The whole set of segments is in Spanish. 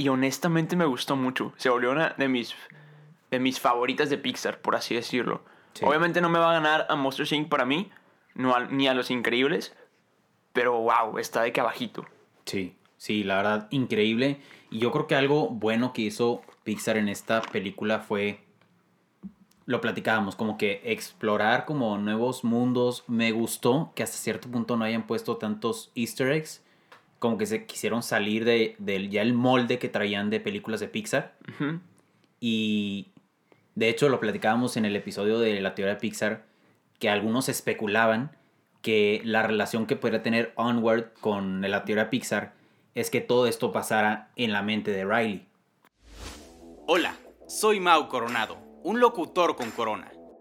y honestamente me gustó mucho. Se volvió una de mis, de mis favoritas de Pixar, por así decirlo. Sí. Obviamente no me va a ganar a Monsters Inc. para mí, no a- ni a Los Increíbles, pero wow, está de que abajito. Sí, sí, la verdad, increíble. Y yo creo que algo bueno que hizo Pixar en esta película fue, lo platicábamos, como que explorar como nuevos mundos. Me gustó que hasta cierto punto no hayan puesto tantos easter eggs, como que se quisieron salir de, del ya el molde que traían de películas de Pixar. Y de hecho lo platicábamos en el episodio de la teoría de Pixar, que algunos especulaban que la relación que podría tener Onward con la teoría Pixar es que todo esto pasara en la mente de Riley. Hola, soy Mau Coronado, un locutor con corona.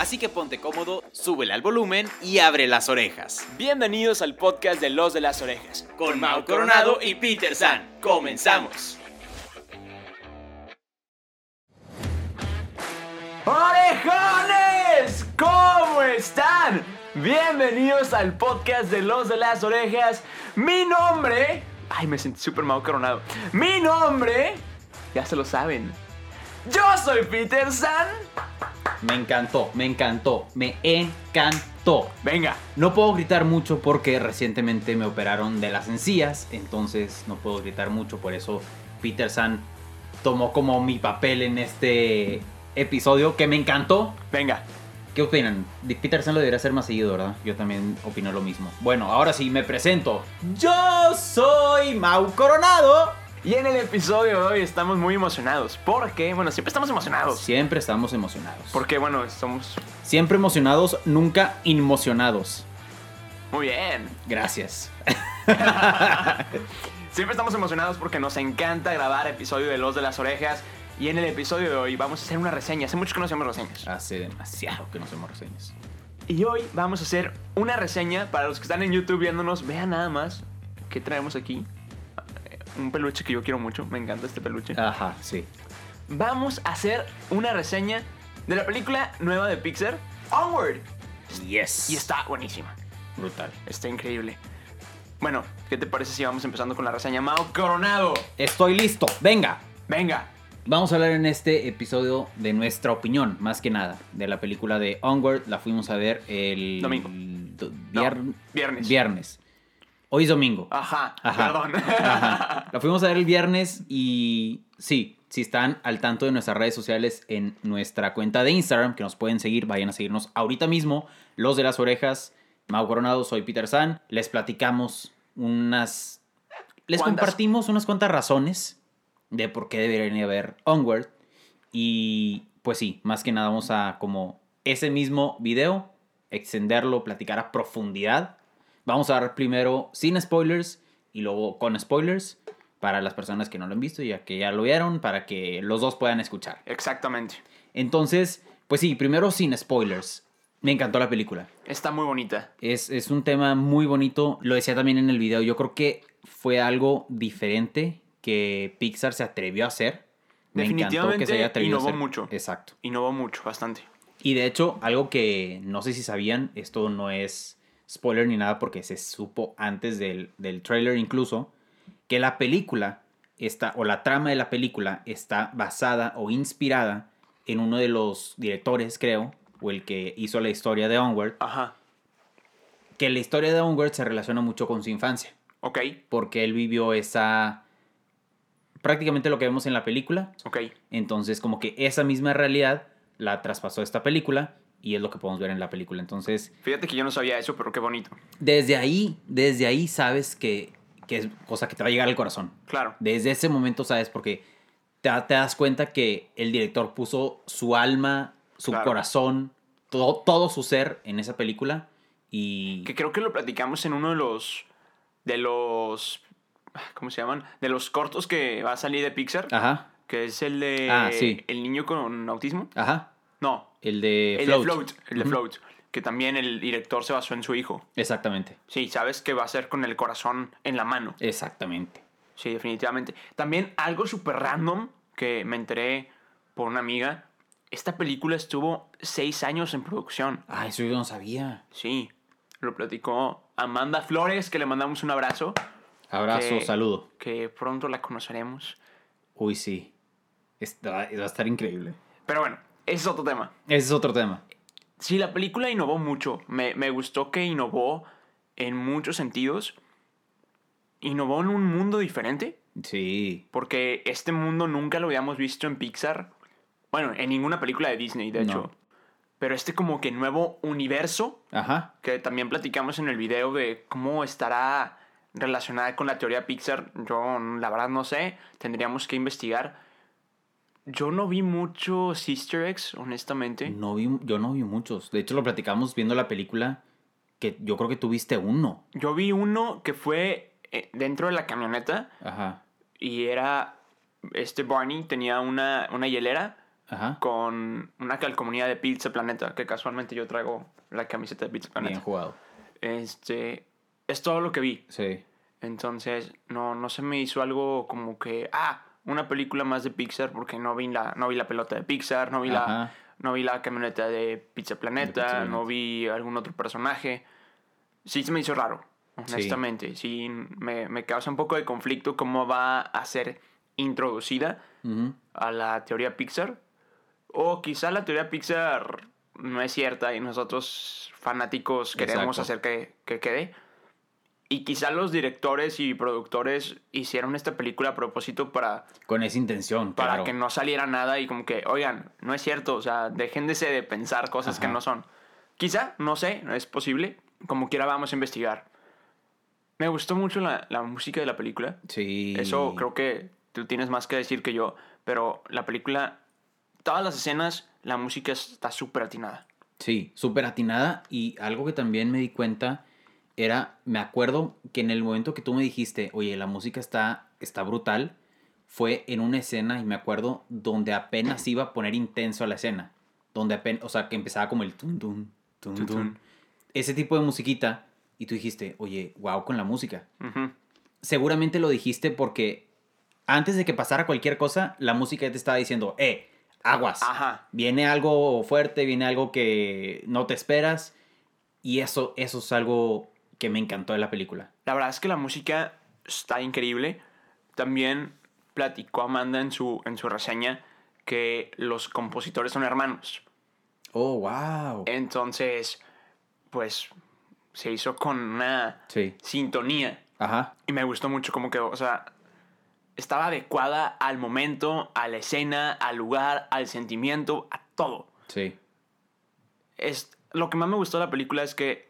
Así que ponte cómodo, súbele al volumen y abre las orejas. Bienvenidos al podcast de Los de las Orejas. Con Mau Coronado y Peter San. Comenzamos. ¡Orejones! ¿Cómo están? Bienvenidos al podcast de Los de las Orejas. Mi nombre... Ay, me sentí súper Mau Coronado. Mi nombre... Ya se lo saben. Yo soy Peter San. Me encantó, me encantó, me encantó. Venga, No puedo gritar mucho porque recientemente me operaron de las encías, entonces no puedo gritar mucho, por eso Peter San tomó como mi papel en este episodio que me encantó. venga. ¿Qué opinan? Peter San lo debería hacer más seguido, ¿verdad? Yo también opino lo mismo. Bueno, ahora sí me presento. Yo soy Mau Coronado. Y en el episodio de hoy estamos muy emocionados. Porque, bueno, siempre estamos emocionados. Siempre estamos emocionados. Porque, bueno, somos... Siempre emocionados, nunca inmocionados. Muy bien. Gracias. Siempre estamos emocionados porque nos encanta grabar episodio de Los de las Orejas. Y en el episodio de hoy vamos a hacer una reseña. Hace mucho que no hacemos reseñas. Hace demasiado que no hacemos reseñas. Y hoy vamos a hacer una reseña para los que están en YouTube viéndonos. Vean nada más qué traemos aquí. Un peluche que yo quiero mucho. Me encanta este peluche. Ajá, sí. Vamos a hacer una reseña de la película nueva de Pixar, Onward. Yes. Y está buenísima. brutal. Está increíble. Bueno, ¿qué te parece si vamos empezando con la reseña? Mao Coronado. Estoy listo. Venga. Venga. Vamos a hablar en este episodio de nuestra opinión, más que nada, de la película de Onward. La fuimos a ver el Domingo. No, vier- viernes. Viernes. Hoy es domingo. Ajá. Ajá. Perdón. Ajá. La fuimos a ver el viernes y sí, si están al tanto de nuestras redes sociales en nuestra cuenta de Instagram, que nos pueden seguir, vayan a seguirnos ahorita mismo. Los de las orejas, Mau Coronado, soy Peter San. Les platicamos unas... Les ¿Cuántas? compartimos unas cuantas razones de por qué deberían ver Onward. Y pues sí, más que nada vamos a como ese mismo video, extenderlo, platicar a profundidad. Vamos a dar primero sin spoilers y luego con spoilers para las personas que no lo han visto, ya que ya lo vieron, para que los dos puedan escuchar. Exactamente. Entonces, pues sí, primero sin spoilers. Me encantó la película. Está muy bonita. Es, es un tema muy bonito. Lo decía también en el video. Yo creo que fue algo diferente que Pixar se atrevió a hacer. Me encantó que Definitivamente se haya atrevido a innovó hacer. mucho. Exacto. Innovó mucho, bastante. Y de hecho, algo que no sé si sabían, esto no es spoiler ni nada porque se supo antes del, del trailer incluso, que la película está, o la trama de la película está basada o inspirada en uno de los directores, creo, o el que hizo la historia de Onward, Ajá. que la historia de Onward se relaciona mucho con su infancia, Ok. porque él vivió esa... prácticamente lo que vemos en la película, Ok. entonces como que esa misma realidad la traspasó esta película y es lo que podemos ver en la película. Entonces, Fíjate que yo no sabía eso, pero qué bonito. desde ahí, desde ahí sabes que, que es cosa que te va a llegar al corazón. Claro. Desde ese momento sabes porque te, te das cuenta que el director puso su alma, su Claro. corazón, todo, todo su ser en esa película y... Que creo que lo platicamos en uno de los. De los. ¿Cómo se llaman? De los cortos que va a salir de Pixar. Ajá, Que es el de. Ah, sí. El niño con autismo. ajá. No. El de El Float. de Float. El de. Float. que también el director se basó en su hijo. Exactamente. Sí, sabes que va a ser con el corazón en la mano. Exactamente. Sí, definitivamente. También algo súper random que me enteré por una amiga. Esta película estuvo seis años en producción. Ah, eso yo no sabía. Sí, lo platicó Amanda Flores, que le mandamos un abrazo. Abrazo, que- saludo. Que pronto la conoceremos. Uy, sí. Está- va a estar increíble. Pero bueno, ese es otro tema. Ese es otro tema. Sí, la película innovó mucho. Me, me gustó que innovó en muchos sentidos. Innovó en un mundo diferente. Sí. Porque este mundo nunca lo habíamos visto en Pixar. Bueno, en ninguna película de Disney, de No. hecho. Pero este como que nuevo universo Ajá. que también platicamos en el video de cómo estará relacionada con la teoría Pixar, yo la verdad no sé, tendríamos que investigar. Yo no vi muchos easter eggs, honestamente. No vi, yo no vi muchos. De hecho, lo platicamos viendo la película. Que yo creo que tuviste uno. Yo vi uno que fue eh, dentro de la camioneta Ajá. y era, este Barney tenía una, una hielera Ajá. con una calcomanía de Pizza Planeta, que casualmente yo traigo la camiseta de Pizza Bien Planeta. jugado. Este, es todo lo que vi. Sí. Entonces, no, no se me hizo algo como que, ah, una película más de Pixar porque no vi la, no vi la pelota de Pixar, no vi, la, no vi la camioneta de Pizza Planeta, Pizza Planeta. no vi algún otro personaje. Sí se me hizo raro, honestamente. Sí, me, me causa un poco de conflicto cómo va a ser introducida a la teoría Pixar. O quizá la teoría Pixar no es cierta y nosotros fanáticos queremos Exacto. hacer que, que quede. Y quizá los directores y productores hicieron esta película a propósito para, Con esa intención, para claro. que no saliera nada y como que, oigan, no es cierto, o sea, déjense de pensar cosas que Ajá. no son. Quizá, no sé, es posible. Como quiera vamos a investigar. Me gustó mucho la, la música de la película. Sí. Eso creo que tú tienes más que decir que yo, pero la película, todas las escenas, la música está súper atinada. Sí, súper atinada. Y algo que también me di cuenta era, me acuerdo que en el momento que tú me dijiste, oye, la música está, está brutal, fue en una escena, y me acuerdo, donde apenas iba a poner intenso a la escena. Donde apenas, o sea, que empezaba como el tun tun, tun Tun. Ese tipo de musiquita. Y tú dijiste, oye, wow con la música. Seguramente lo dijiste porque antes de que pasara cualquier cosa, la música ya te estaba diciendo, eh, aguas. Ajá. Viene algo fuerte, viene algo que no te esperas. Y eso, eso es algo que me encantó de la película. La verdad es que la música está increíble. También platicó Amanda en su, en su reseña que los compositores son hermanos. Oh, wow. Entonces, pues se hizo con una Sí. sintonía. Ajá. Y me gustó mucho como que, o sea, estaba adecuada al momento, a la escena, al lugar, al sentimiento, a todo. Sí. Es, lo que más me gustó de la película es que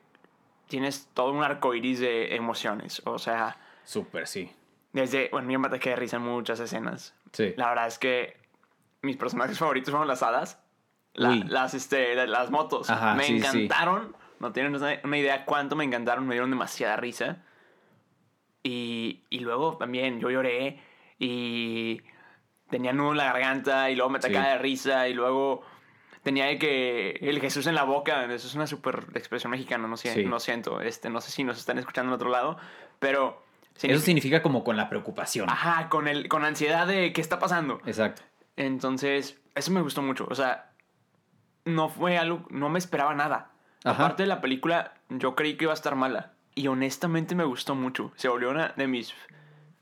tienes todo un arco iris de emociones. O sea, Súper, sí. desde, bueno, yo me ataqué de risa en muchas escenas. Sí. La verdad es que mis personajes favoritos fueron las hadas, la- las, este, las motos. Ajá, me sí, sí. encantaron. No tienen una, una idea cuánto me encantaron, me dieron demasiada risa. Y, y luego también yo lloré y tenía nudo en la garganta y luego me atacaba Sí. de risa y luego tenía de que el Jesús en la boca. Eso es una super expresión mexicana, no sé, Sí. no siento. Este, no sé si nos están escuchando en otro lado, pero... Eso significa como con la preocupación. Ajá, con, el, con ansiedad de qué está pasando. Exacto. Entonces, eso me gustó mucho. O sea, no fue algo, no me esperaba nada. Ajá. Aparte de la película, yo creí que iba a estar mala. Y honestamente me gustó mucho. Se volvió una de mis,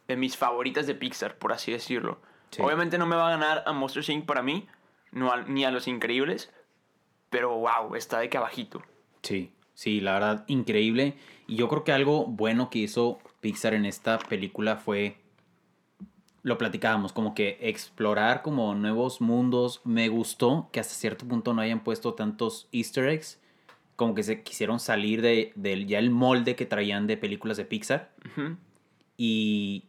de mis favoritas de Pixar, por así decirlo. Sí. Obviamente no me va a ganar a Monsters Inc. para mí, no a- ni a Los Increíbles. Pero wow, está de que abajito. Sí, sí, la verdad, increíble. Y yo creo que algo bueno que hizo Pixar en esta película fue, lo platicábamos, como que explorar como nuevos mundos. Me gustó que hasta cierto punto no hayan puesto tantos easter eggs, como que se quisieron salir de, del ya el molde que traían de películas de Pixar. Y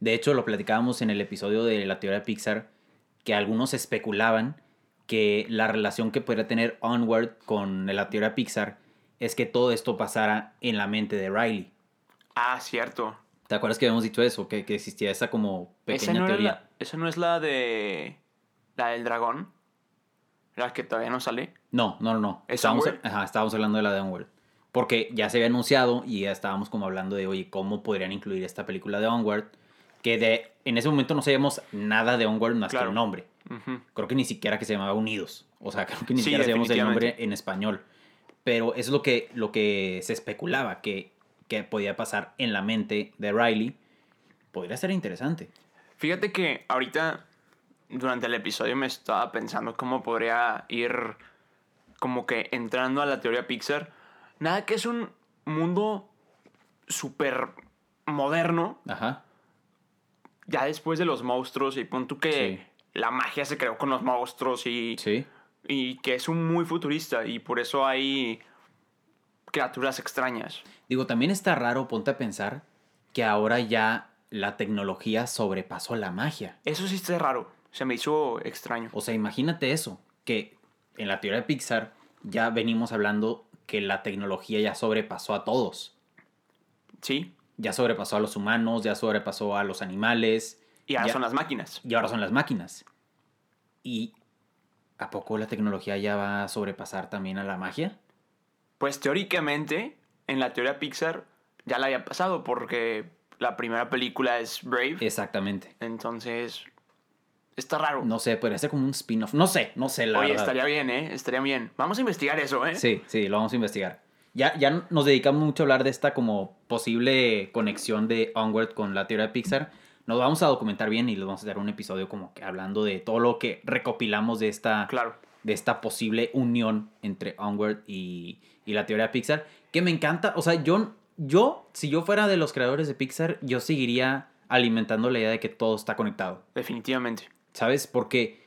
de hecho lo platicábamos en el episodio de la teoría de Pixar, que algunos especulaban que la relación que podría tener Onward con la teoría Pixar es que todo esto pasara en la mente de Riley. Ah, cierto. ¿Te acuerdas que habíamos dicho eso? Que, que existía esa como ¿Esa pequeña no, era teoría. la, ¿Esa no es la de... La del dragón? La que todavía no sale. No, no, no, no. ¿Es Estábamos, ajá, estábamos hablando de la de Onward. Porque ya se había anunciado y ya estábamos como hablando de, oye, ¿cómo podrían incluir esta película de Onward? Que de, en ese momento no sabíamos nada de Onward más que el nombre. Creo que ni siquiera que se llamaba Unidos. O sea, creo que ni Sí, siquiera sabíamos el nombre en español. Pero eso es lo que, lo que se especulaba que, que podía pasar en la mente de Riley. Podría ser interesante. Fíjate que ahorita, durante el episodio, me estaba pensando cómo podría ir como que entrando a la teoría Pixar. Nada que es un mundo súper moderno, Ajá. Ya después de los monstruos, y pon tú que Sí. la magia se creó con los monstruos y, Sí. y que es un muy futurista y por eso hay criaturas extrañas. Digo, también está raro, ponte a pensar, que ahora ya la tecnología sobrepasó la magia. Eso sí está raro, se me hizo extraño. O sea, imagínate eso, que en la teoría de Pixar ya venimos hablando que la tecnología ya sobrepasó a todos. Sí, Ya sobrepasó a los humanos, ya sobrepasó a los animales. y ahora ya- son las máquinas. Y ahora son las máquinas. ¿Y a poco la tecnología ya va a sobrepasar también a la magia? Pues teóricamente, en la teoría Pixar ya la había pasado porque la primera película es Brave. Exactamente. Entonces, está raro. No sé, podría ser como un spin-off. No sé, no sé, la Oye, verdad. estaría bien, ¿eh? Estaría bien. Vamos a investigar eso, ¿eh? Sí, sí, lo vamos a investigar. Ya, ya nos dedicamos mucho a hablar de esta como posible conexión de Onward con la teoría de Pixar. Nos vamos a documentar bien y les vamos a dar un episodio como que hablando de todo lo que recopilamos de esta, Claro. de esta posible unión entre Onward y, y la teoría de Pixar. Que me encanta, o sea, yo, yo, si yo fuera de los creadores de Pixar, yo seguiría alimentando la idea de que todo está conectado. Definitivamente. ¿Sabes? Porque,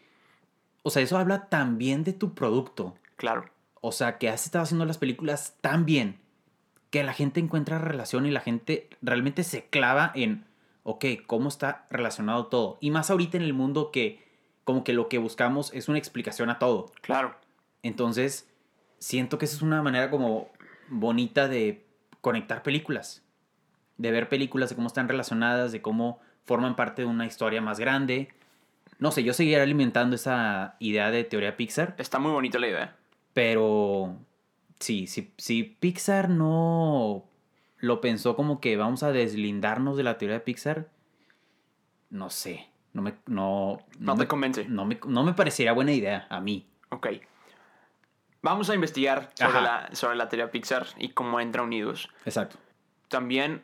o sea, eso habla también de tu producto. Claro. O sea, que has estado haciendo las películas tan bien que la gente encuentra relación y la gente realmente se clava en, ok, ¿cómo está relacionado todo? Y más ahorita en el mundo que como que lo que buscamos es una explicación a todo. Claro. Entonces, siento que esa es una manera como bonita de conectar películas. De ver películas, de cómo están relacionadas, de cómo forman parte de una historia más grande. No sé, yo seguiré alimentando esa idea de teoría Pixar. Está muy bonita la idea. Pero sí, si, si Pixar no lo pensó como que vamos a deslindarnos de la teoría de Pixar, no sé. No me, no, No te me, convence. no, me, no me parecería buena idea a mí. Ok. Vamos a investigar sobre la, sobre la teoría Pixar y cómo entra unidos. Exacto. También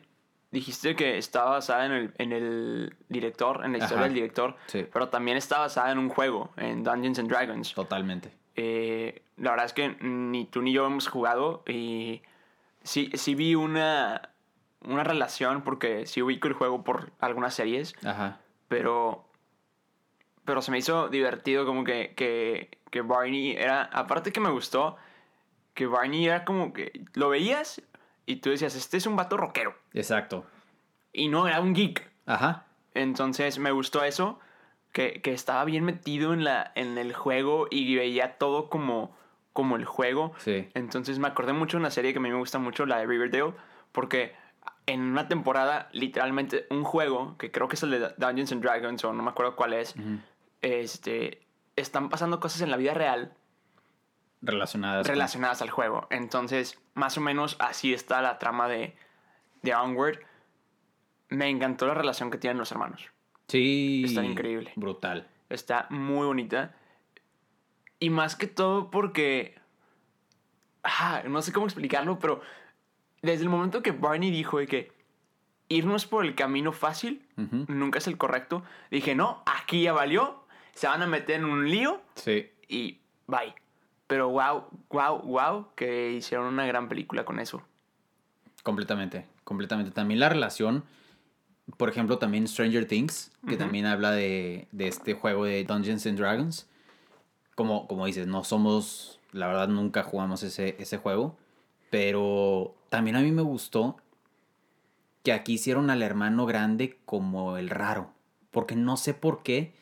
dijiste que está basada en el, en el director, en la historia Ajá. del director, Sí. pero también está basada en un juego, en Dungeons and Dragons. Totalmente. Eh, la verdad es que ni tú ni yo hemos jugado y sí, sí vi una, una relación porque sí ubico el juego por algunas series, Ajá. pero, pero se me hizo divertido como que, que, que Barney era, aparte que me gustó, que Barney era como que lo veías y tú decías, este es un vato rockero Exacto. y no era un geek. Ajá. Entonces me gustó eso, que, que estaba bien metido en, la, en el juego y veía todo como, como el juego. Sí. Entonces me acordé mucho de una serie que a mí me gusta mucho, la de Riverdale, porque en una temporada, literalmente, un juego, que creo que es el de Dungeons and Dragons, o no me acuerdo cuál es, este, están pasando cosas en la vida real Relacionadas. con- relacionadas al juego. Entonces, más o menos así está la trama de, de Onward. Me encantó la relación que tienen los hermanos. Sí. Está increíble. Brutal. Está muy bonita. Y más que todo porque... Ah, no sé cómo explicarlo, pero desde el momento que Barney dijo de que irnos por el camino fácil nunca es el correcto, dije, no, aquí ya valió, se van a meter en un lío Sí. y bye. Pero wow, wow, wow, que hicieron una gran película con eso. Completamente, completamente. También la relación, por ejemplo, también Stranger Things, que también habla de, de este juego de Dungeons and Dragons. Como, como dices, no somos, la verdad nunca jugamos ese, ese juego, pero también a mí me gustó que aquí hicieron al hermano grande como el raro, porque no sé por qué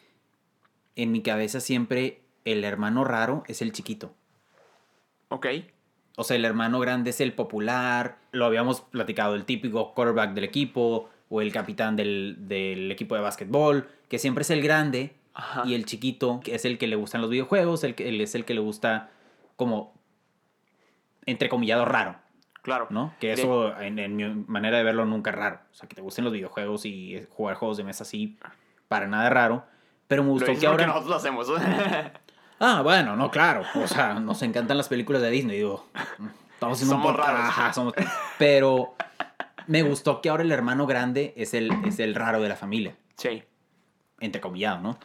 en mi cabeza siempre el hermano raro es el chiquito. Ok, O sea, el hermano grande es el popular, lo habíamos platicado, el típico quarterback del equipo o el capitán del, del equipo de básquetbol, que siempre es el grande Ajá. y el chiquito que es el que le gustan los videojuegos, el que, él es el que le gusta como entrecomillado raro, Claro. ¿no? Que De- eso, en, en mi manera de verlo, nunca es raro. O sea, que te gusten los videojuegos y jugar juegos de mesa así, para nada raro. Pero me gustó que ahora... nosotros lo hacemos. Ah, bueno, no, claro. O sea, nos encantan las películas de Disney, digo. Estamos haciendo Somos un raros. Ajá, somos- Pero me gustó que ahora el hermano grande es el, es el raro de la familia, sí. entrecomillado, ¿no?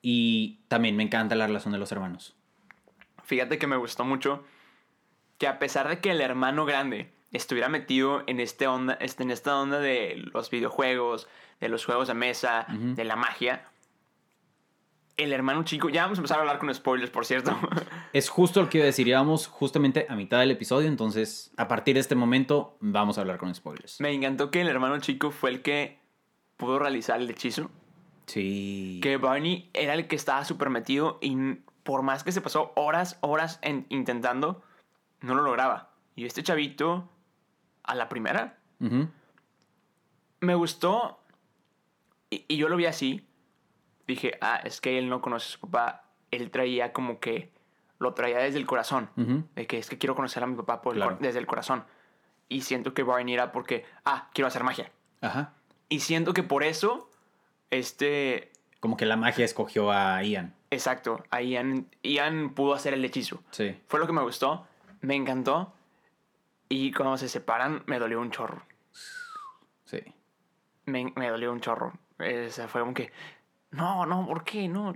Y también me encanta la relación de los hermanos. Fíjate que me gustó mucho que a pesar de que el hermano grande estuviera metido en, este onda, este, en esta onda de los videojuegos, de los juegos de mesa, de la magia, el hermano chico, ya vamos a empezar a hablar con spoilers, por cierto. Es justo lo que iba a decir. Íbamos justamente a mitad del episodio, entonces a partir de este momento vamos a hablar con spoilers. Me encantó que el hermano chico fue el que pudo realizar el hechizo. Sí. Que Barney era el que estaba súper metido y por más que se pasó horas, horas en- intentando, no lo lograba. Y este chavito, a la primera, me gustó y, y yo lo vi así. Dije, ah, es que él no conoce a su papá. Él traía como que lo traía desde el corazón. De que es que quiero conocer a mi papá por el Claro. desde el corazón. Y siento que Barney era porque, ah, quiero hacer magia. Ajá. Y siento que por eso, este, Como que la magia escogió a Ian. exacto, a Ian, Ian pudo hacer el hechizo. Sí. Fue lo que me gustó, me encantó. Y cuando se separan, me dolió un chorro. Sí. me, me dolió un chorro. O sea, fue como que, no, no, ¿por qué? No,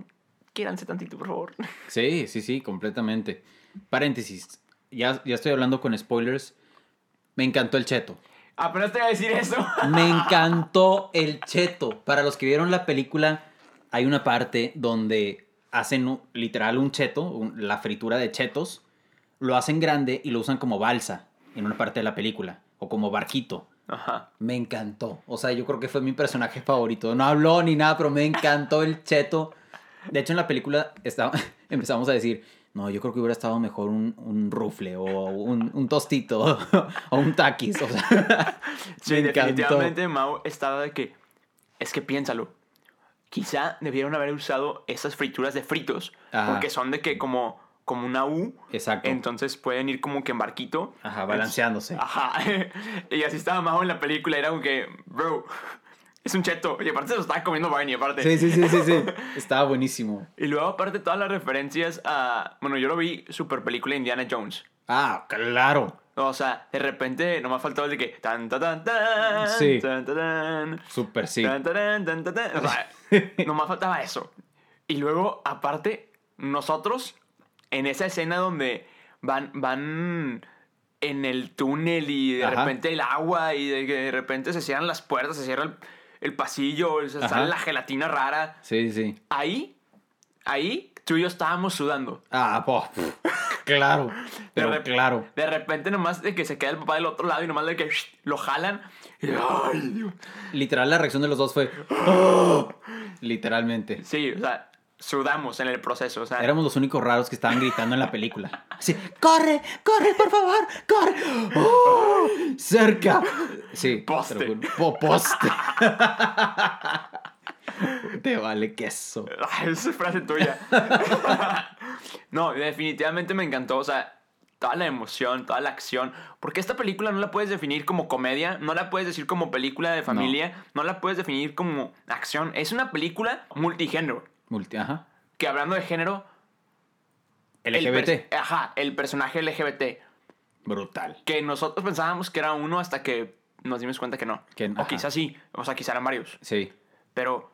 quiéranse tantito, por favor. Sí, sí, sí, completamente. Paréntesis. Ya, ya estoy hablando con spoilers. Me encantó el cheto. Apenas te iba a decir eso. Me encantó el cheto. Para los que vieron la película, hay una parte donde hacen literal un cheto, un- la fritura de chetos, lo hacen grande y lo usan como balsa en una parte de la película, o como barquito. Ajá. Me encantó. O sea, yo creo que fue mi personaje favorito. No habló ni nada, pero me encantó el cheto. De hecho, en la película estaba, empezamos a decir, no, yo creo que hubiera estado mejor un, un rufle o un, un tostito o un taquis. O sea, Sí, me encantó. definitivamente Mao estaba de que, es que piénsalo. Quizá debieron haber usado esas frituras de fritos, Ajá. porque son de que como, como una U, Exacto. entonces pueden ir como que en barquito. Ajá, balanceándose. Ajá. y así estaba Mao en la película, era como que, bro, es un cheto. Y aparte se lo estaba comiendo Barney, aparte. Sí, sí, sí, sí, sí. Estaba buenísimo. Y luego aparte todas las referencias a... Bueno, yo lo vi super película Indiana Jones. Ah, claro. O sea, de repente nomás faltaba el de que... Tan, tan, tan, tan, Sí. tan, tan, Súper sí. tan, tan, tan, tan, tan. O sea, nomás faltaba eso. Y luego, aparte, nosotros, en esa escena donde van, van en el túnel y de Ajá. repente el agua y de repente se cierran las puertas, se cierra el, el pasillo, se sale la gelatina rara. Sí, sí. Ahí, ahí, tú y yo estábamos sudando. Ah, po, claro. Pero de claro. De repente nomás de que se queda el papá del otro lado y nomás de que lo jalan. Y, ay, Dios. Literal, la reacción de los dos fue. "Oh", Literalmente. Sí, o sea, sudamos en el proceso. O sea, Éramos los únicos raros que estaban gritando en la película. Así, ¡corre! ¡corre, por favor! ¡corre! ¡Oh! ¡Cerca! Sí. Poste. Po- poste. Te vale queso. Esa es frase tuya. no, definitivamente me encantó. O sea, toda la emoción, toda la acción. Porque esta película no la puedes definir como comedia, no la puedes decir como película de familia, no, la puedes definir como acción. Es una película multigénero. Multi, ajá. Que hablando de género. LGBT. ajá, el personaje LGBT. Brutal. Que nosotros pensábamos que era uno hasta que nos dimos cuenta que no. Que- o quizás sí, o sea, quizás eran varios. Sí. Pero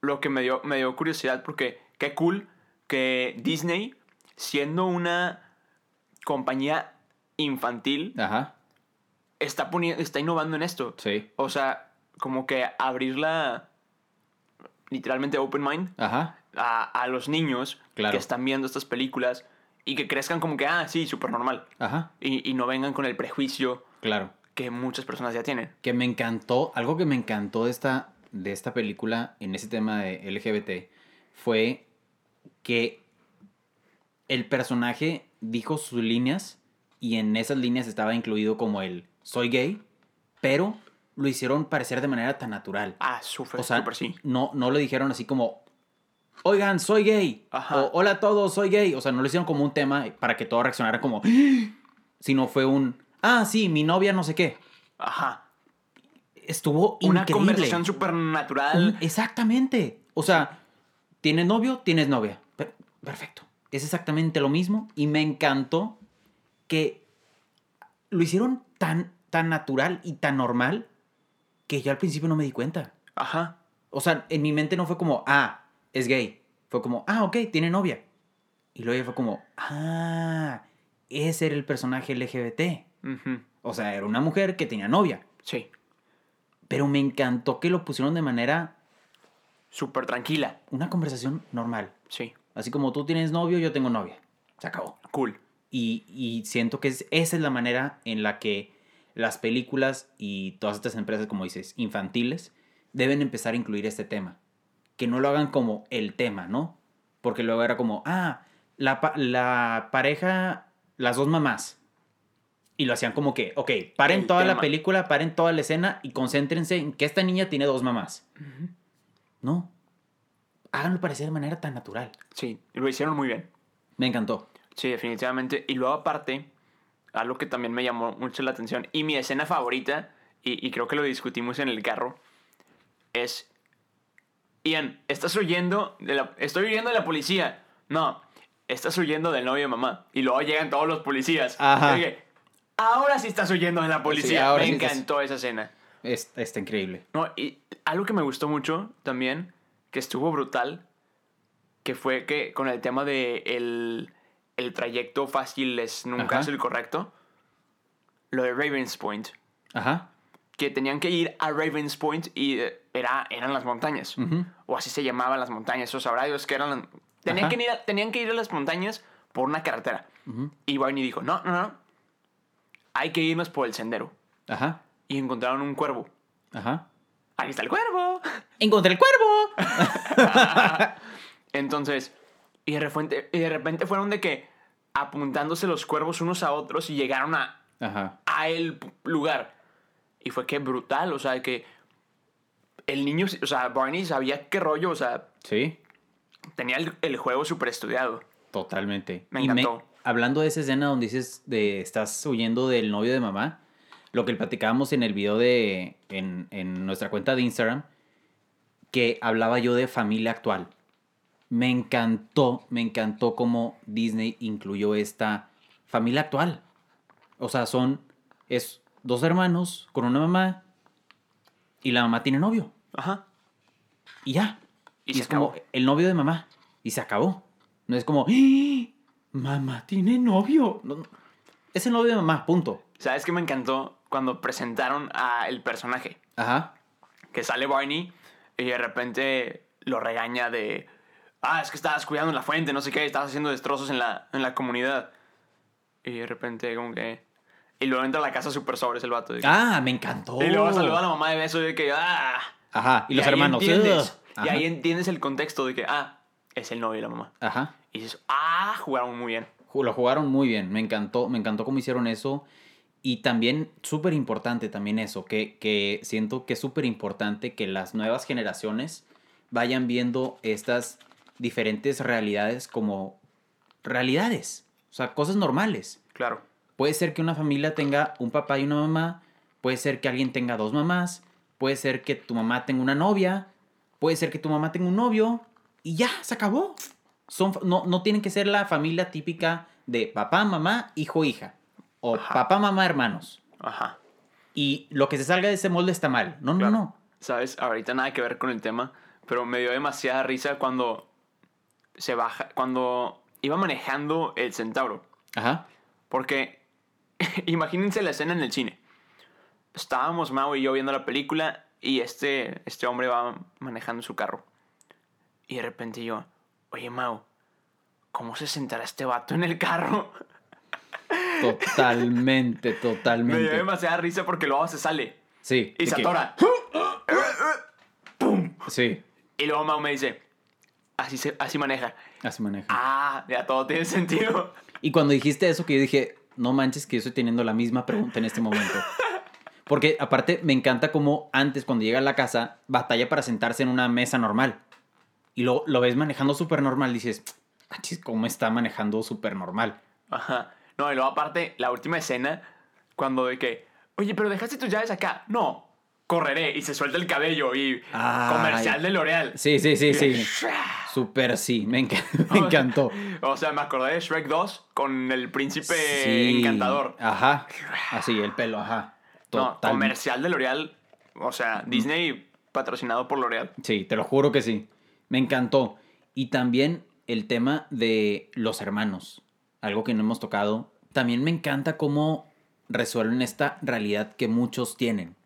lo que me dio, me dio curiosidad porque qué cool que Disney, siendo una compañía infantil, Ajá. está, poniendo, está innovando en esto. Sí. O sea, como que abrirla literalmente open mind Ajá. a, a los niños Claro. que están viendo estas películas y que crezcan como que, ah, sí, súper normal. Ajá. Y, y no vengan con el prejuicio Claro. que muchas personas ya tienen. que me encantó, algo que me encantó de esta, de esta película en ese tema de LGBT fue que el personaje dijo sus líneas y en esas líneas estaba incluido como el soy gay, pero lo hicieron parecer de manera tan natural. Ah, súper, O sea, súper sí. no, no lo dijeron así como oigan, soy gay. Ajá. O hola a todos, soy gay. O sea, no lo hicieron como un tema para que todo reaccionara como, sino fue un, ah, sí, mi novia no sé qué. Ajá. Estuvo Una increíble. conversación súper natural. Exactamente. O sea, ¿tienes novio? Tienes novia. Per- perfecto. Es exactamente lo mismo y me encantó que lo hicieron tan, tan natural y tan normal que yo al principio no me di cuenta. Ajá. O sea, en mi mente no fue como, ah, es gay. Fue como, ah, ok, tiene novia. Y luego ya fue como, ah, ese era el personaje LGBT. Ujú. O sea, era una mujer que tenía novia. Sí. Pero me encantó que lo pusieron de manera, Súper tranquila. una conversación normal. Sí. Así como tú tienes novio, yo tengo novia. Se acabó. Cool. Y, y siento que es- esa es la manera en la que las películas y todas estas empresas, como dices, infantiles, deben empezar a incluir este tema. Que no lo hagan como el tema, ¿no? Porque luego era como, ah, la, pa- la pareja, las dos mamás. Y lo hacían como que, ok, paren El toda la película, paren toda la escena y concéntrense en que esta niña tiene dos mamás. No. Háganlo parecer de manera tan natural. Sí. y Lo hicieron muy bien. Me encantó. Sí, definitivamente. Y luego aparte, algo que también me llamó mucho la atención y mi escena favorita, y, y creo que lo discutimos en el carro, es, Ian, estás huyendo de la... Estoy huyendo de la policía. No, estás huyendo del novio de mamá. Y luego llegan todos los policías. Ajá. Y dije, ahora sí estás huyendo de la policía. me sí estás- encantó esa escena. Es- está increíble. No, y algo que me gustó mucho también, que estuvo brutal, que fue que con el tema de el, el trayecto fácil es nunca Ajá. es el correcto, lo de Ravens Point, Ajá. que tenían que ir a Ravens Point y eh, era, eran las montañas, Ujú. o así se llamaban las montañas, esos sabrá Dios que eran... Tenían Ajá. que, ir a, tenían que ir a las montañas por una carretera. Ujú. Y Barney dijo, no, no, no, hay que irnos por el sendero. Ajá. Y encontraron un cuervo. Ajá. Ahí está el cuervo. ¡Encontré el cuervo! Entonces, y de repente, y de repente fueron de que apuntándose los cuervos unos a otros y llegaron a, Ajá. a el lugar. Y fue que brutal, o sea, que el niño, o sea, Barney sabía qué rollo, o sea, Sí, tenía el, el juego súper estudiado. totalmente. Me encantó. hablando de esa escena donde dices de estás huyendo del novio de mamá, lo que platicábamos en el video de. en, en nuestra cuenta de Instagram, que hablaba yo de familia actual. Me encantó, me encantó cómo Disney incluyó esta familia actual. O sea, son. Es dos hermanos con una mamá. Y la mamá tiene novio. Ajá. Y ya. Y Y, se es como acabó. el novio de mamá. Y se acabó. No es como, ¡Ah! mamá tiene novio. No, no. Es el novio de mamá, punto. ¿Sabes qué me encantó cuando presentaron a el personaje? Ajá. Que sale Barney y de repente lo regaña de, ah, es que estabas cuidando la fuente, no sé qué, estabas haciendo destrozos en la, en la comunidad. Y de repente como que... Y luego entra a la casa súper sobres el vato. que- Ah, me encantó. Y luego saluda a la mamá de beso de que, ah. Ajá. Y, los ahí hermanos. Entiendes, y ahí entiendes el contexto de que, ah, es el novio de la mamá. Ajá. Y dices, ah, jugaron muy bien. Lo jugaron muy bien. Me encantó. Me encantó cómo hicieron eso. Y también, súper importante también eso, que, que siento que es súper importante que las nuevas generaciones vayan viendo estas diferentes realidades como realidades. O sea, cosas normales. Claro. Puede ser que una familia tenga un papá y una mamá, puede ser que alguien tenga dos mamás, puede ser que tu mamá tenga una novia, puede ser que tu mamá tenga un novio y ya, se acabó. Son, no, no tienen que ser la familia típica de papá, mamá, hijo, hija. O Ajá. papá, mamá, hermanos. Ajá. Y lo que se salga de ese molde está mal. No, Claro. no, no. ¿Sabes? Ahorita nada que ver con el tema, pero me dio demasiada risa cuando se baja, cuando iba manejando el centauro. Ajá. Porque imagínense la escena en el cine. Estábamos Mau y yo viendo la película y este, este hombre va manejando su carro. Y de repente yo, oye Mau, ¿cómo se sentará este vato en el carro? Totalmente, Me dio totalmente. demasiada risa porque luego se sale Sí. y se que- atora. Sí. Y luego Mau me dice, así, se, así maneja. Así maneja. Ah, ya todo tiene sentido. Y cuando dijiste eso, que yo dije, no manches que yo estoy teniendo la misma pregunta en este momento. Porque aparte me encanta como antes, cuando llega a la casa, batalla para sentarse en una mesa normal. Y lo, lo ves manejando súper normal. Dices, "Ah, chis, ¿cómo está manejando súper normal? Ajá. No, y luego aparte, la última escena, cuando de que, oye, pero dejaste tus llaves acá. No, correré. Y se suelta el cabello y Ay. comercial de L'Oreal. Sí, sí, sí, sí. Súper sí, me, enca- me encantó. O sea, me acordé de Shrek 2 con el príncipe Sí. encantador. Ajá. Así, el pelo, ajá. No, comercial de L'Oreal. O sea, Disney patrocinado por L'Oreal. Sí, te lo juro que sí. Me encantó. Y también el tema de los hermanos, algo que no hemos tocado. También me encanta cómo resuelven esta realidad que muchos tienen,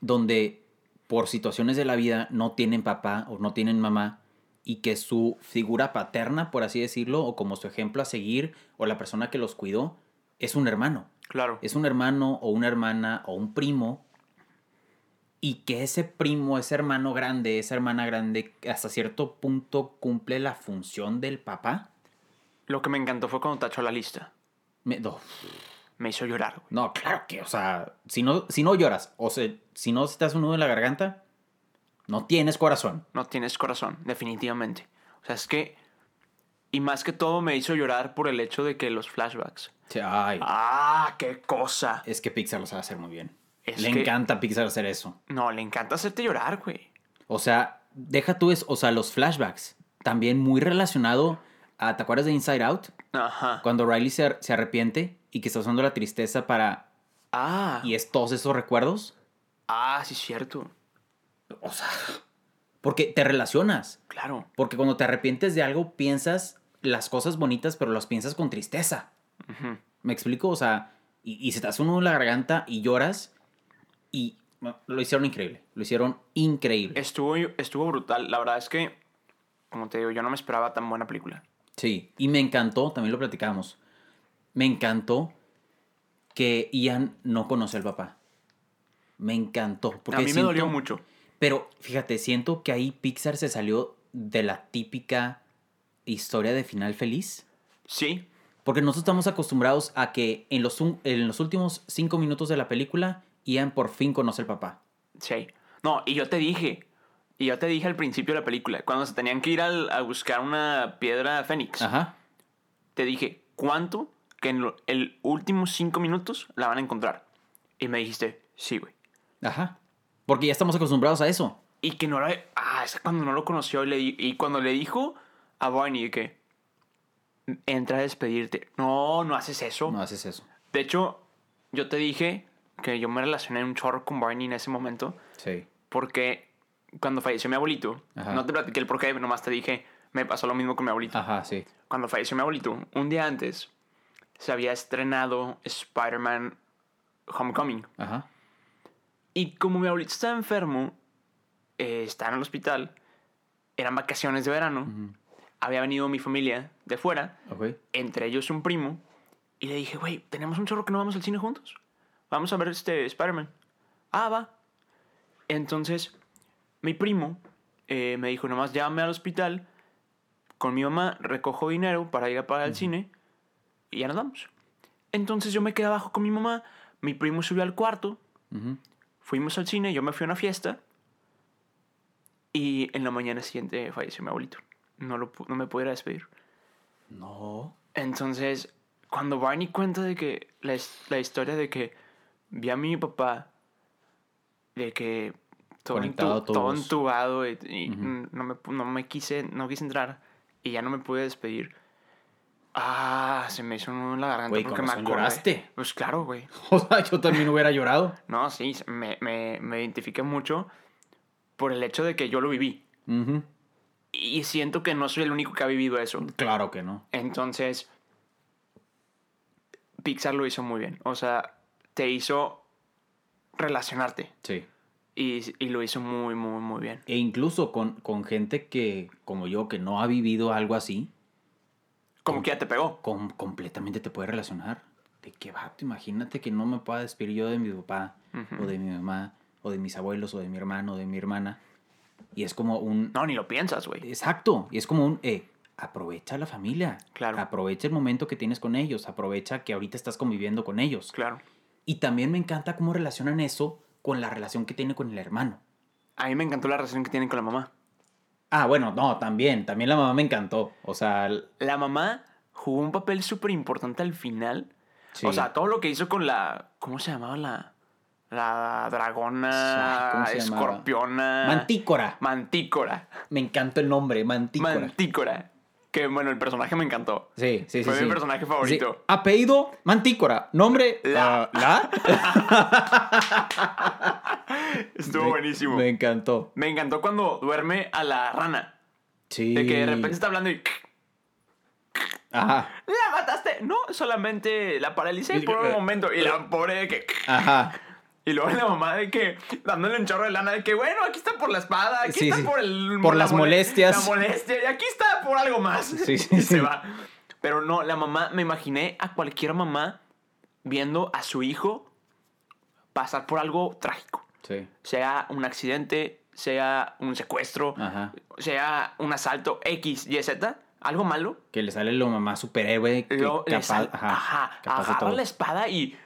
donde por situaciones de la vida no tienen papá o no tienen mamá y que su figura paterna, por así decirlo, o como su ejemplo a seguir, o la persona que los cuidó, es un hermano Claro. es un hermano o una hermana o un primo y que ese primo, ese hermano grande, esa hermana grande, hasta cierto punto cumple la función del papá. Lo que me encantó fue cuando tachó la lista. Me- no, Me hizo llorar, güey. no, claro que, o sea, si no, si no lloras o sea, si no te hace un nudo en la garganta, no tienes corazón. No tienes corazón, definitivamente. O sea, es que... Y más que todo me hizo llorar por el hecho de que los flashbacks. Sea, Ay, ¡Ah, qué cosa! es que Pixar lo sabe hacer muy bien. Es Le que- encanta a Pixar hacer eso. No, le encanta hacerte llorar, güey. O sea, deja tú eso, o sea, los flashbacks. También muy relacionado a, ¿te acuerdas de Inside Out? Ajá. Cuando Riley se, se arrepiente y que está usando la tristeza para... Ah. Y es todos esos recuerdos. Ah, sí, cierto. O sea... Porque te relacionas. Claro. Porque cuando te arrepientes de algo, piensas las cosas bonitas, pero las piensas con tristeza. ¿Me explico? O sea, y, y se te hace un nudo en la garganta y lloras. Y bueno, lo hicieron increíble. Lo hicieron increíble. Estuvo, estuvo brutal. La verdad es que, como te digo, yo no me esperaba tan buena película. Sí, y me encantó, también lo platicamos. Me encantó que Ian no conoce al papá. Me encantó. Porque a mí me siento- dolió mucho. Pero fíjate, siento que ahí Pixar se salió de la típica historia de final feliz. Sí. Porque nosotros estamos acostumbrados a que en los, en los últimos cinco minutos de la película, Ian por fin conoce al papá. Sí. No, y yo te dije. Y yo te dije al principio de la película, cuando se tenían que ir al- a buscar una piedra fénix, Ajá. te dije, ¿cuánto que en los últimos cinco minutos la van a encontrar? Y me dijiste, sí, güey. Ajá. Porque ya estamos acostumbrados a eso. Y que no era... Ah, es cuando no lo conoció y, le di- y cuando le dijo a Barney que entra a despedirte. No, no haces eso. No haces eso. De hecho, yo te dije que yo me relacioné un chorro con Barney en ese momento Sí. porque cuando falleció mi abuelito, Ajá. no te platiqué el porqué, nomás te dije, me pasó lo mismo con mi abuelito. Ajá, sí. Cuando falleció mi abuelito, un día antes, se había estrenado Spider-Man Homecoming. Ajá. Y como mi abuelito estaba enfermo, eh, estaba en el hospital, eran vacaciones de verano, había venido mi familia de fuera, entre ellos un primo, y le dije, güey, tenemos un chorro que no vamos al cine juntos. Vamos a ver este Spider-Man. Ah, va. Entonces, mi primo eh, me dijo, nomás llévame al hospital, con mi mamá recojo dinero para ir a pagar el cine, y ya nos vamos. Entonces yo me quedé abajo con mi mamá, mi primo subió al cuarto, fuimos al cine, yo me fui a una fiesta, y en la mañana siguiente falleció mi abuelito. No, lo, no me pudiera despedir. No. Entonces, cuando Barney cuenta de que la, la historia de que vi a mi papá, de que todo, entu- todo entubado y, no, me, no me quise, no quise entrar y ya no me pude despedir. Ah, se me hizo un nudo en la garganta Güey, porque me acordé. lloraste. Pues claro, güey. O sea, yo también hubiera llorado. No, sí, me, me, me identifiqué mucho por el hecho de que yo lo viví. Ujú. Y siento que no soy el único que ha vivido eso. Claro que no. Entonces, Pixar lo hizo muy bien. O sea, te hizo relacionarte. Sí. Y, y lo hizo muy, muy, muy bien. E incluso con, con gente que, como yo, que no ha vivido algo así, Como que ya te pegó. com- completamente te puede relacionar. De qué vato, imagínate que no me pueda despedir yo de mi papá, o de mi mamá, o de mis abuelos, o de mi hermano, o de mi hermana. Y es como un... No, ni lo piensas, güey. Exacto. Y es como un... Eh, aprovecha la familia. Claro. Aprovecha el momento que tienes con ellos. Aprovecha que ahorita estás conviviendo con ellos. Claro. Y también me encanta cómo relacionan eso con la relación que tiene con el hermano. A mí me encantó la relación que tienen con la mamá. Ah, bueno, no, también. También la mamá me encantó. O sea, La mamá jugó un papel súper importante al final. Sí. O sea, todo lo que hizo con la. ¿Cómo se llamaba la. La dragona. ¿cómo se escorpiona. Mantícora. Mantícora. Me encantó el nombre, Mantícora. Mantícora. Que bueno, el personaje me encantó. Sí, sí, sí. Fue mi sí. personaje favorito. Sí. Apellido, Mantícora. Nombre, La. ah, ¿La? Estuvo Me- buenísimo. Me Me... encantó. encantó cuando duerme a la rana. Sí. De que de repente está hablando y. Ajá, ¡La mataste! No, solamente la paralicé por un momento. Y la pobre de que. ajá. Y luego la mamá de que dándole un chorro de lana de que bueno, aquí está por la espada, aquí Sí, está sí. por el Por la las mole- molestias. La molestia y aquí está por algo más. Sí, sí, y se va. Pero no, la mamá, me imaginé a cualquier mamá viendo a su hijo pasar por algo trágico. Sí. Sea un accidente, sea un secuestro, Ajá. sea un asalto X, Y, Z, algo malo. Que le sale lo mamá superhéroe. Lo, capaz, sal- ajá, ajá, capaz agarra la espada y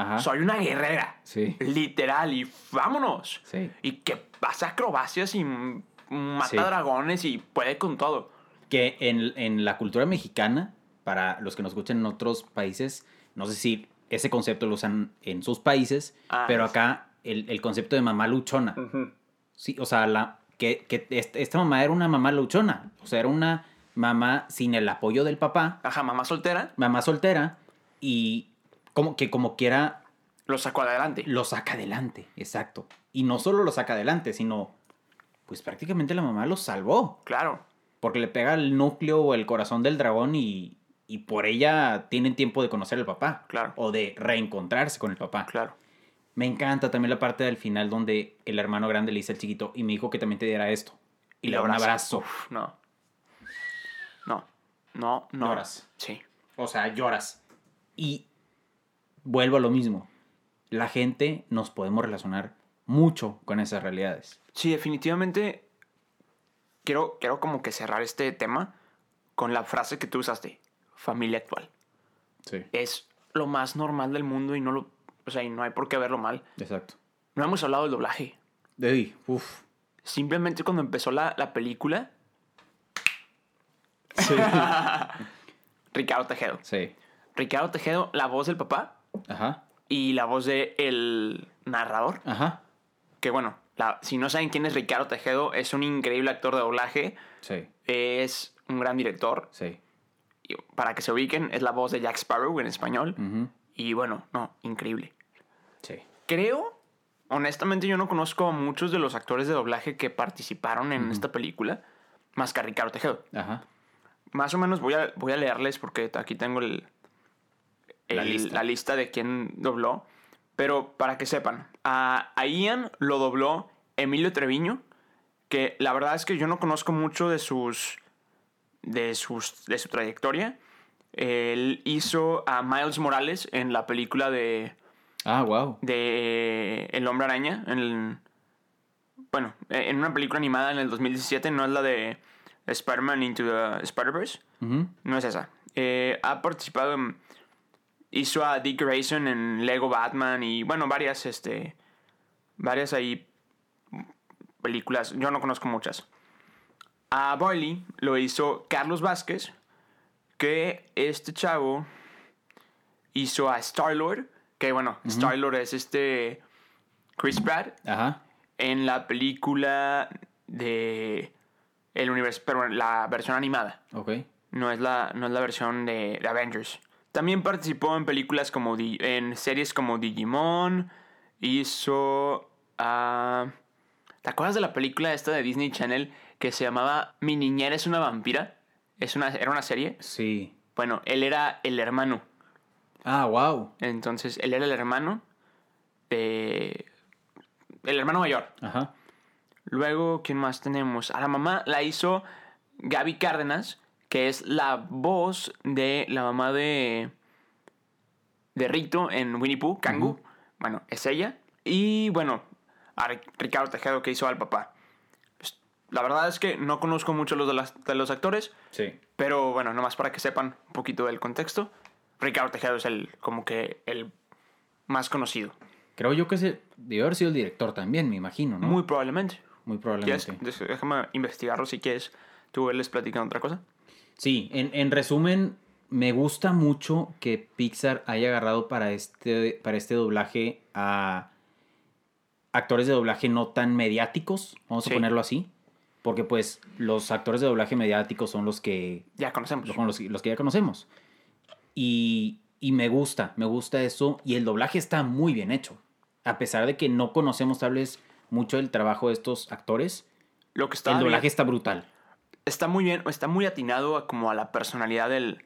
Ajá. soy una guerrera. Sí. Literal, y vámonos. Sí. Y que hace acrobacias y mata Sí. dragones y puede con todo. Que en, en la cultura mexicana, para los que nos escuchan en otros países, no sé si ese concepto lo usan en sus países, Ah, pero acá el, el concepto de mamá luchona. Sí, o sea, la, que, que est- esta mamá era una mamá luchona. O sea, era una mamá sin el apoyo del papá, Ajá, mamá soltera mamá soltera, y como que como quiera lo sacó adelante. lo saca adelante, exacto. Y no solo lo saca adelante, sino pues prácticamente la mamá lo salvó. Claro, Porque le pega el núcleo o el corazón del dragón y, y por ella tienen tiempo de conocer al papá. Claro. O de reencontrarse con el papá. claro. Me encanta también la parte del final donde el hermano grande le dice al chiquito, y me dijo que también te diera esto. Y le da un abrazo. Uf, no. No. No, no. Lloras. Sí. O sea, lloras. Y vuelvo a lo mismo. La gente nos podemos relacionar mucho con esas realidades. Sí, definitivamente quiero, quiero como que cerrar este tema con la frase que tú usaste. Familia actual. Sí. Es lo más normal del mundo y no lo... O sea, y no hay por qué verlo mal. Exacto. No hemos hablado del doblaje. Uy, uf. Simplemente cuando empezó la, la película, Sí. Ricardo Tejedo. sí. Ricardo Tejedo, la voz del papá Ajá. y la voz del el narrador. Ajá. Que bueno, la- si no saben quién es Ricardo Tejedo, es un increíble actor de doblaje, Sí. es un gran director. Sí. Y para que se ubiquen, es la voz de Jack Sparrow en español. Ujú. Y bueno, no, increíble. Sí. Creo, honestamente, yo no conozco a muchos de los actores de doblaje que participaron en esta película, más que a Ricardo Tejedo. Ajá. Más o menos voy a, voy a leerles porque aquí tengo el, La el- lista. la lista de quién dobló. Pero para que sepan, a, a Ian lo dobló Emilio Treviño, que la verdad es que yo no conozco mucho de sus de sus de su trayectoria. Él hizo a Miles Morales en la película de, Ah, wow. de El Hombre Araña. En el- bueno, en una película animada en el 2017, no es la de Spider-Man Into the Spider-Verse. No es esa. Eh, ha participado en... Hizo a Dick Grayson en Lego Batman y, bueno, varias, este... Varias ahí... Películas. Yo no conozco muchas. A Boily lo hizo Carlos Vázquez. Que este chavo hizo a Star-Lord. Que, bueno, Star-Lord es este... Chris Pratt Ajá. en la película de... El universo, pero la versión animada. Ok. No es la, no es la versión de, de Avengers. También participó en películas como... En series como Digimon. Hizo... ah, ¿Te acuerdas de la película esta de Disney Channel que se llamaba Mi niñera es una vampira? Es una, era una serie. Sí. Bueno, él era el hermano. Ah, wow. Entonces, él era el hermano de... El hermano mayor. Ajá. Luego, ¿quién más tenemos? A la mamá la hizo Gaby Cárdenas, que es la voz de la mamá de, de Rito en Winnie Pooh, Kangu. Bueno, es ella. Y bueno, a Ri- Ricardo Tejedo que hizo al papá. Pues, La verdad es que no conozco mucho los de, las- de los actores, Sí. pero bueno, nomás para que sepan un poquito del contexto. Ricardo Tejedo es el como que el más conocido. Creo yo que ese debió haber sido el director también, me imagino, ¿no? Muy probablemente. muy probablemente. Déjame investigarlo si quieres. Tú les platican otra cosa. Sí, en, en resumen, me gusta mucho que Pixar haya agarrado para este, para este doblaje a actores de doblaje no tan mediáticos, vamos Sí. a ponerlo así. Porque pues los actores de doblaje mediáticos son los que Ya conocemos. los, los que ya conocemos. Y, y me gusta, me gusta eso. Y el doblaje está muy bien hecho. A pesar de que no conocemos tal vez mucho del trabajo de estos actores, Lo que está el doblaje bien- está brutal. Está muy bien, está muy atinado a como a la personalidad del,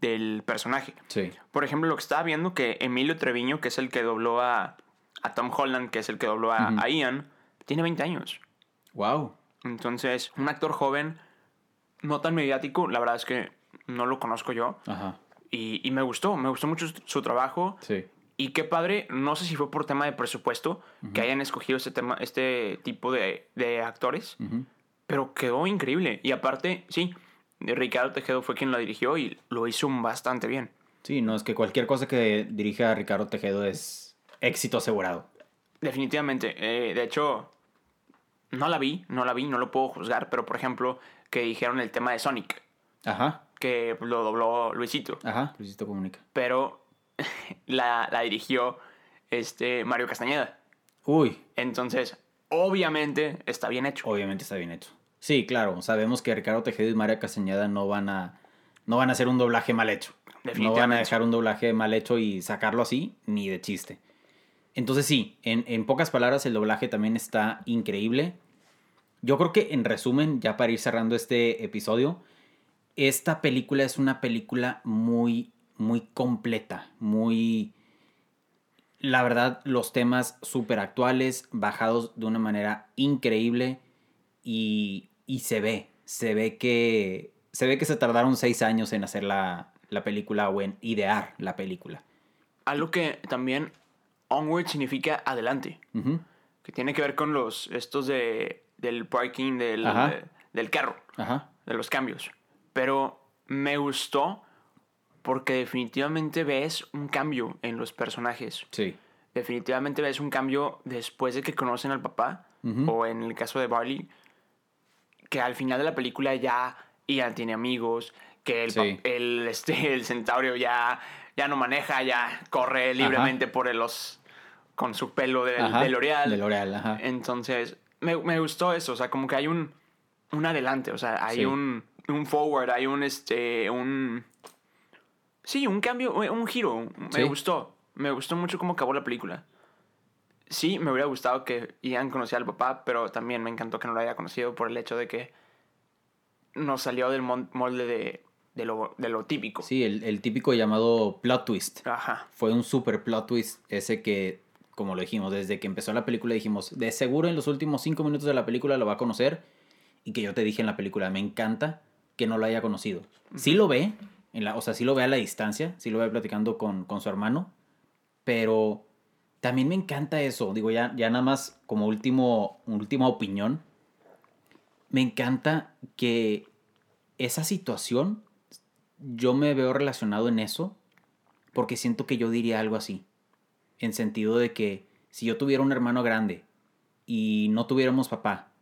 del personaje. Sí. Por ejemplo, lo que estaba viendo que Emilio Treviño, que es el que dobló a, a Tom Holland, que es el que dobló a, Ian, tiene 20 años. Wow. Entonces, un actor joven, no tan mediático, la verdad es que no lo conozco yo. Ajá. Y, y me gustó, me gustó mucho su, trabajo. Sí. Y qué padre, no sé si fue por tema de presupuesto que hayan escogido este, tema, este tipo de, de actores. Pero quedó increíble. Y aparte, sí, Ricardo Tejedo fue quien la dirigió y lo hizo bastante bien. Sí, no, es que cualquier cosa que dirija Ricardo Tejedo es éxito asegurado. Definitivamente. eh, de hecho, no la vi, no la vi, no lo puedo juzgar, pero por ejemplo, que dijeron el tema de Sonic, Ajá, que lo dobló Luisito, ajá, Luisito Comunica. pero la, la dirigió este Mario Castañeda. Uy, Entonces, obviamente está bien hecho. obviamente está bien hecho. Sí, claro, sabemos que Ricardo Tejedo y María Castañeda no van a no van a hacer un doblaje mal hecho. No van a dejar un doblaje mal hecho y sacarlo así, ni de chiste. Entonces sí, en, en pocas palabras el doblaje también está increíble. Yo creo que en resumen, ya para ir cerrando este episodio, esta película es una película muy, muy completa, muy... La verdad, los temas súper actuales, bajados de una manera increíble y, y se ve, se ve que se ve que se tardaron seis años en hacer la, la película o en idear la película. Algo que también onward significa adelante, que tiene que ver con los estos de del parking del, de- del carro, Ajá. de los cambios. Pero me gustó porque definitivamente ves un cambio en los personajes. Sí. Definitivamente ves un cambio después de que conocen al papá, o en el caso de Barley, que al final de la película ya Ian tiene amigos, que el, Sí. el, este, el centaurio ya, ya no maneja, ya corre libremente por los con su pelo de, Ajá, de L'Oreal. de L'Oreal, ajá. Entonces, me, me gustó eso, o sea, como que hay un, un adelante, o sea, hay Sí. un, un forward, hay un, este, un... Sí, un cambio, un giro, me Sí. gustó, me gustó mucho cómo acabó la película. Sí, me hubiera gustado que Ian conociera al papá, pero también me encantó que no lo haya conocido por el hecho de que nos salió del molde de, de, lo, de lo típico. Sí, el, el típico llamado plot twist. Ajá, Fue un super plot twist ese que, como lo dijimos, desde que empezó la película dijimos, de seguro en los últimos cinco minutos de la película lo va a conocer. Y que yo te dije en la película, me encanta que no lo haya conocido. Sí lo ve, en la, o sea, sí lo ve a la distancia, sí lo ve platicando con, con su hermano, pero también me encanta eso. Digo, ya, ya nada más como último, última opinión, me encanta que esa situación, yo me veo relacionado en eso, porque siento que yo diría algo así. En sentido de que si yo tuviera un hermano grande y no tuviéramos papá,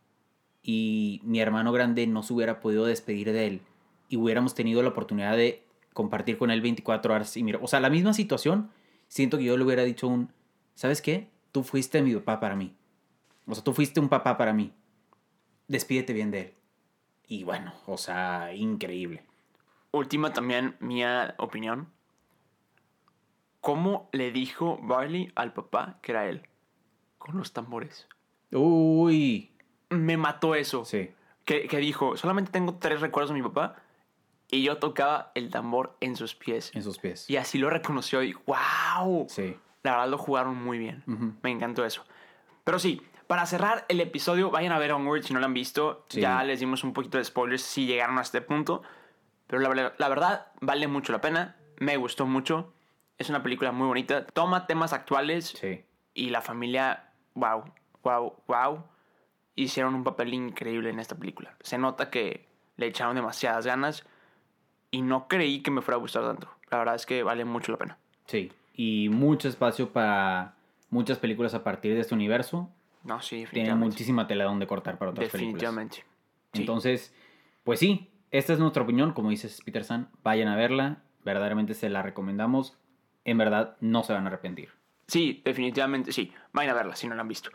y mi hermano grande no se hubiera podido despedir de él, y hubiéramos tenido la oportunidad de compartir con él 24 horas y mira, o sea, la misma situación, siento que yo le hubiera dicho un, ¿sabes qué? Tú fuiste mi papá para mí. O sea, tú fuiste un papá para mí. Despídete bien de él. Y bueno, o sea, increíble. Última también mía opinión. ¿Cómo le dijo Barley al papá que era él? Con los tambores. Uy. Me mató eso. Sí. Que, que dijo, solamente tengo tres recuerdos de mi papá y yo tocaba el tambor en sus pies. En sus pies. Y así lo reconoció y ¡wow! Sí. La verdad lo jugaron muy bien. Ujú. Me encantó eso. Pero sí, para cerrar el episodio, vayan a ver Onward si no lo han visto. Sí. Ya les dimos un poquito de spoilers si llegaron a este punto. Pero la, la verdad, vale mucho la pena. Me gustó mucho. Es una película muy bonita. Toma temas actuales Sí. y la familia, wow, wow, wow, hicieron un papel increíble en esta película. Se nota que le echaron demasiadas ganas y no creí que me fuera a gustar tanto. La verdad es que vale mucho la pena. Sí. Y mucho espacio para muchas películas a partir de este universo. No, sí, Tiene muchísima tela donde cortar para otras películas. Definitivamente. Sí. Entonces, pues sí, esta es nuestra opinión. Como dices, Peter San, vayan a verla. Verdaderamente se la recomendamos. En verdad, no se van a arrepentir. Sí, definitivamente sí. Vayan a verla si no la han visto.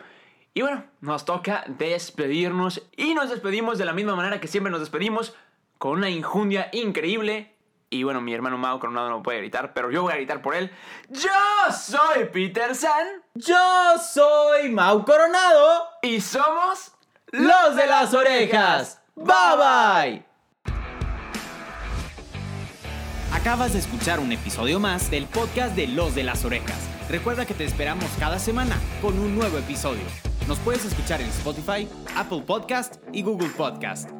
Y bueno, nos toca despedirnos y nos despedimos de la misma manera que siempre nos despedimos, con una injundia increíble. Y bueno, mi hermano Mao Coronado no puede gritar, pero yo voy a gritar por él. Yo soy Peter San Yo soy Mau Coronado, y somos los de las orejas. Bye bye. Acabas de escuchar un episodio más del podcast de Los de las Orejas. Recuerda que te esperamos cada semana con un nuevo episodio. Nos puedes escuchar en Spotify, Apple Podcast y Google Podcast.